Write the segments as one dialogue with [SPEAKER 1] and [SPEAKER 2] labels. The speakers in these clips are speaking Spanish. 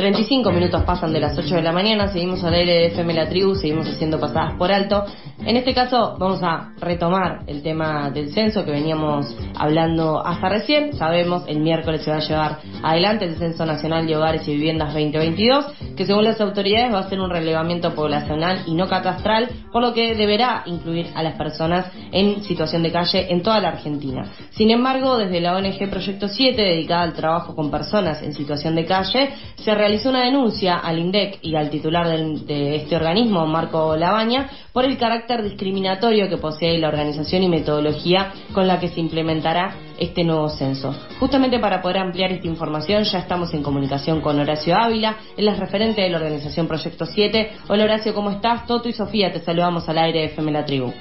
[SPEAKER 1] 35 minutos pasan de las 8 de la mañana, seguimos al aire de FM La Tribu, seguimos haciendo pasadas por alto. En este caso vamos a retomar el tema del censo que veníamos hablando hasta recién. Sabemos, el miércoles se va a llevar adelante el Censo Nacional de Hogares y Viviendas 2022, que según las autoridades va a ser un relevamiento poblacional y no catastral, por lo que deberá incluir a las personas en situación de calle en toda la Argentina. Sin embargo, desde la ONG Proyecto 7, dedicada al trabajo con personas en situación de calle, se realizó una denuncia al INDEC y al titular de este organismo, Marco Labaña, por el carácter discriminatorio que posee la organización y metodología con la que se implementará este nuevo censo. Justamente para poder ampliar esta información ya estamos en comunicación con Horacio Ávila, él es referente de la organización Proyecto 7. Hola Horacio, ¿cómo estás? Toto y Sofía, te saludamos al aire de FM La Tribu.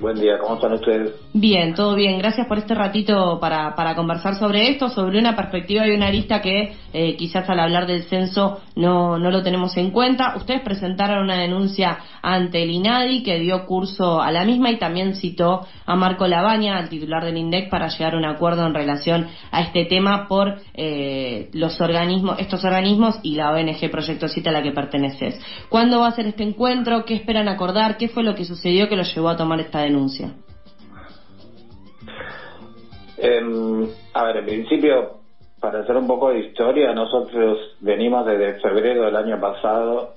[SPEAKER 2] Buen día, ¿cómo están ustedes?
[SPEAKER 1] Bien, todo bien. Gracias por este ratito para, para conversar sobre esto, sobre una perspectiva y una arista que eh, quizás al hablar del censo no, no lo tenemos en cuenta. Ustedes presentaron una denuncia ante el INADI que dio curso a la misma y también citó a Marco Labaña, al titular del INDEC, para llegar a un acuerdo en relación a este tema por eh, los organismos, estos organismos y la ONG Proyecto Cita a la que perteneces. ¿Cuándo va a ser este encuentro? ¿Qué esperan acordar? ¿Qué fue lo que sucedió que los llevó a tomar esta denuncia?
[SPEAKER 2] Em, a ver, en principio, para hacer un poco de historia, nosotros venimos desde febrero del año pasado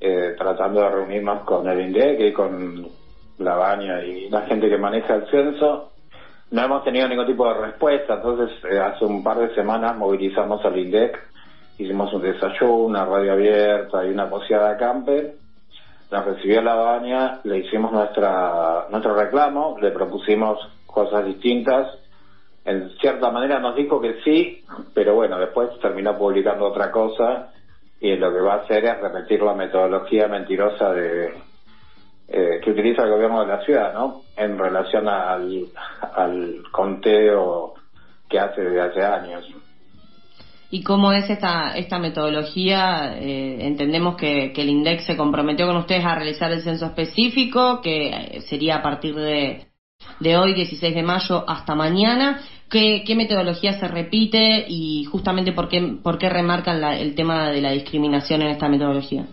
[SPEAKER 2] eh, tratando de reunirnos con el INDEC y con la baña y la gente que maneja el censo. No hemos tenido ningún tipo de respuesta, entonces eh, hace un par de semanas movilizamos al INDEC, hicimos un desayuno, una radio abierta y una poseada camper nos recibió la baña, le hicimos nuestra nuestro reclamo, le propusimos cosas distintas. En cierta manera nos dijo que sí, pero bueno, después terminó publicando otra cosa y lo que va a hacer es repetir la metodología mentirosa de eh, que utiliza el gobierno de la ciudad, ¿no? En relación al, al conteo que hace desde hace años.
[SPEAKER 1] ¿Y cómo es esta, esta metodología? Eh, entendemos que, el INDEX se comprometió con ustedes a realizar el censo específico, que eh, sería a partir de, de hoy, 16 de mayo, hasta mañana. ¿Qué, qué metodología se repite y justamente por qué, por qué remarcan el tema de la discriminación en esta metodología?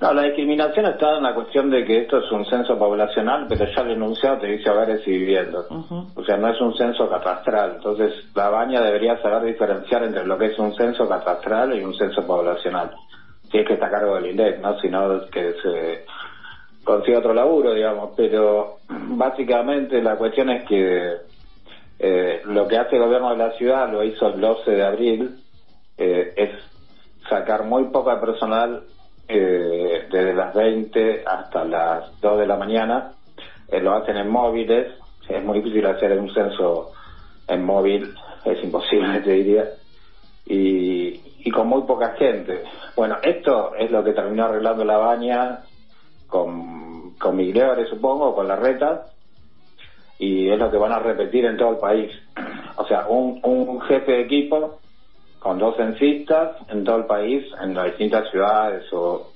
[SPEAKER 2] No, la discriminación está en la cuestión de que esto es un censo poblacional, pero ya el enunciado te dice hogares y viviendas. O sea, no es un censo catastral. Entonces, la baña debería saber diferenciar entre lo que es un censo catastral y un censo poblacional. Si es que está a cargo del INDEC, ¿no? Si no, que se consiga otro laburo, digamos. Pero, básicamente, la cuestión es que eh, lo que hace el gobierno de la ciudad, lo hizo el 12 de abril, eh, es sacar muy poca personal eh, desde las 20 hasta las 2 de la mañana. Eh, lo hacen en móviles. Es muy difícil hacer un censo en móvil, es imposible, te diría. Y, y con muy poca gente. Bueno, esto es lo que terminó arreglando la baña con, con Migliore, supongo, con la reta. Y es lo que van a repetir en todo el país. O sea, un, un jefe de equipo con dos censistas en todo el país, en las distintas ciudades o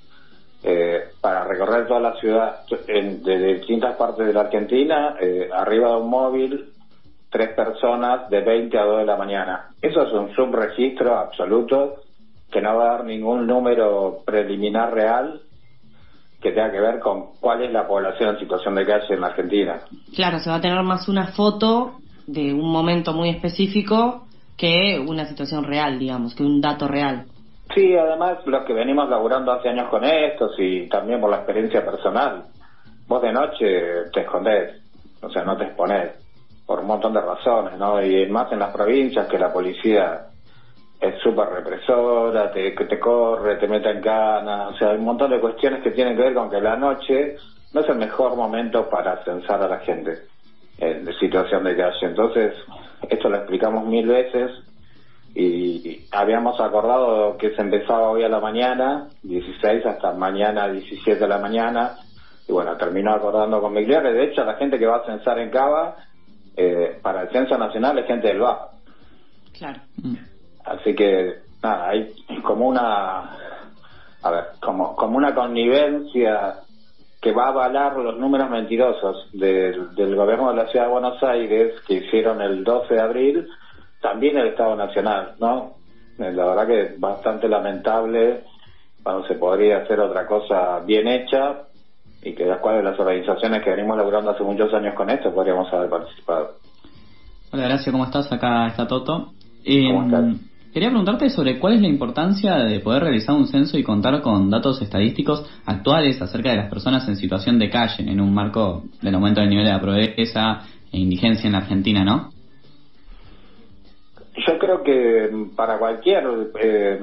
[SPEAKER 2] eh, para recorrer toda la ciudad de, distintas partes de la Argentina, eh, arriba de un móvil, tres personas de 20 a 2 de la mañana. Eso es un subregistro absoluto que no va a dar ningún número preliminar real que tenga que ver con cuál es la población en situación de calle en la Argentina.
[SPEAKER 1] Claro, se va a tener más una foto de un momento muy específico que una situación real, digamos, que un dato real.
[SPEAKER 2] Sí, además los que venimos laburando hace años con estos y también por la experiencia personal, vos de noche te escondés, o sea, no te exponés, por un montón de razones, ¿no? Y más en las provincias que la policía es súper represora, te, te corre, te mete en cana, o sea, hay un montón de cuestiones que tienen que ver con que la noche no es el mejor momento para censar a la gente en situación de calle. Entonces, esto lo explicamos mil veces y habíamos acordado que se empezaba hoy a la mañana, 16 hasta mañana 17 de la mañana, y bueno, terminó acordando con Migliore. De hecho, la gente que va a censar en Cava, eh, para el censo nacional es gente del Bajo.
[SPEAKER 1] Claro.
[SPEAKER 2] Así que, nada, hay como una, a ver, como, como una connivencia que va a avalar los números mentirosos del, del gobierno de la Ciudad de Buenos Aires que hicieron el 12 de abril, también el Estado Nacional, ¿no? Eh, la verdad que es bastante lamentable cuando se podría hacer otra cosa bien hecha y que las cuales las organizaciones que venimos laburando hace muchos años con esto podríamos haber participado.
[SPEAKER 3] Hola, gracias, ¿cómo estás? Acá está Toto. Em, quería preguntarte sobre cuál es la importancia de poder realizar un censo y contar con datos estadísticos actuales acerca de las personas en situación de calle en un marco del aumento del nivel de la pobreza e indigencia en la Argentina, ¿no?
[SPEAKER 2] Yo creo que para cualquier eh,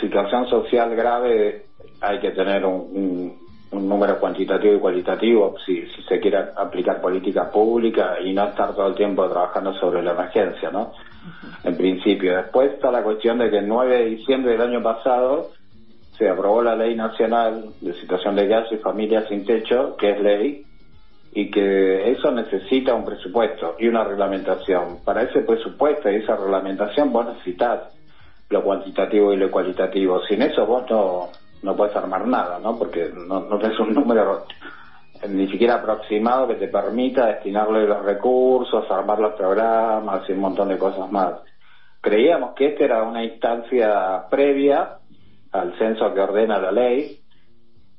[SPEAKER 2] situación social grave hay que tener un, número cuantitativo y cualitativo si, si se quiere aplicar política pública y no estar todo el tiempo trabajando sobre la emergencia, ¿no? En principio. Después está la cuestión de que el 9 de diciembre del año pasado se aprobó la Ley Nacional de Situación de Gas y Familias sin Techo, que es ley, y que eso necesita un presupuesto y una reglamentación. Para ese presupuesto y esa reglamentación vos necesitas lo cuantitativo y lo cualitativo. Sin eso vos no, no puedes armar nada, ¿no? Porque no, no tenés un número ni siquiera aproximado que te permita destinarle los recursos, armar los programas y un montón de cosas más. Creíamos que esta era una instancia previa al censo que ordena la ley,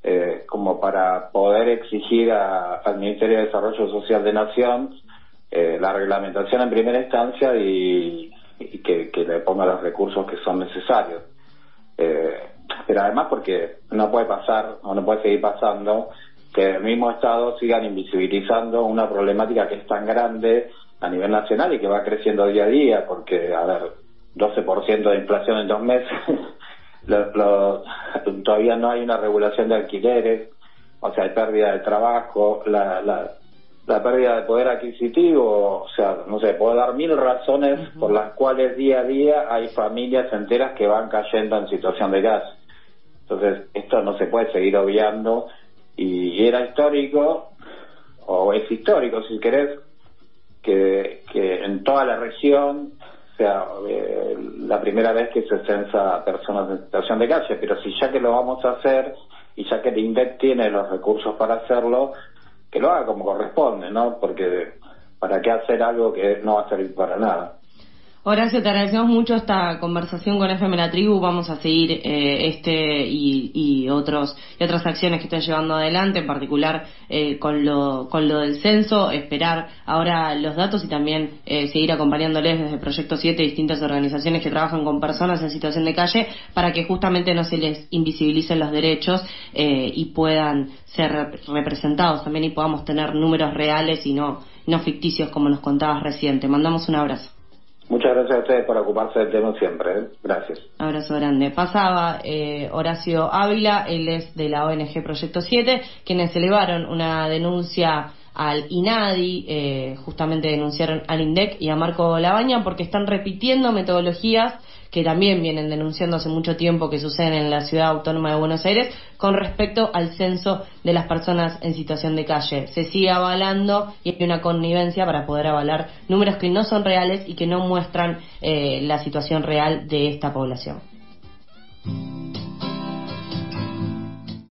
[SPEAKER 2] eh, como para poder exigir al Ministerio de Desarrollo Social de Nación eh, la reglamentación en primera instancia y, que, le ponga los recursos que son necesarios. Eh, pero además porque no puede pasar o no puede seguir pasando que el mismo Estado sigan invisibilizando una problemática que es tan grande a nivel nacional y que va creciendo día a día, porque, a ver, 12% de inflación en dos meses todavía no hay una regulación de alquileres, o sea, hay pérdida de trabajo, la, la, la pérdida de poder adquisitivo, o sea, no sé, puedo dar mil razones por las cuales día a día hay familias enteras que van cayendo en situación de gas. Entonces, esto no se puede seguir obviando y era histórico, o es histórico si querés, que, que en toda la región sea eh, la primera vez que se censa personas en situación de calle, pero si ya que lo vamos a hacer y ya que el INDEC tiene los recursos para hacerlo, que lo haga como corresponde, ¿no? Porque para qué hacer algo que no va a servir para nada.
[SPEAKER 1] Horacio, te agradecemos mucho esta conversación con FM La Tribu. Vamos a seguir eh, este y, otros y otras acciones que están llevando adelante, en particular eh, con lo con lo del censo. Esperar ahora los datos y también eh, seguir acompañándoles desde Proyecto 7 distintas organizaciones que trabajan con personas en situación de calle para que justamente no se les invisibilicen los derechos y puedan ser representados también y podamos tener números reales y no no ficticios como nos contabas recién. Te mandamos un abrazo.
[SPEAKER 2] Muchas gracias a ustedes por ocuparse del tema siempre. ¿eh? Gracias.
[SPEAKER 1] Abrazo grande. Pasaba eh, Horacio Ávila, él es de la ONG Proyecto 7, quienes elevaron una denuncia al INADI, eh, justamente denunciaron al INDEC y a Marco Labaña porque están repitiendo metodologías que también vienen denunciando hace mucho tiempo que suceden en la ciudad autónoma de Buenos Aires con respecto al censo de las personas en situación de calle. Se sigue avalando y hay una connivencia para poder avalar números que no son reales y que no muestran eh, la situación real de esta población.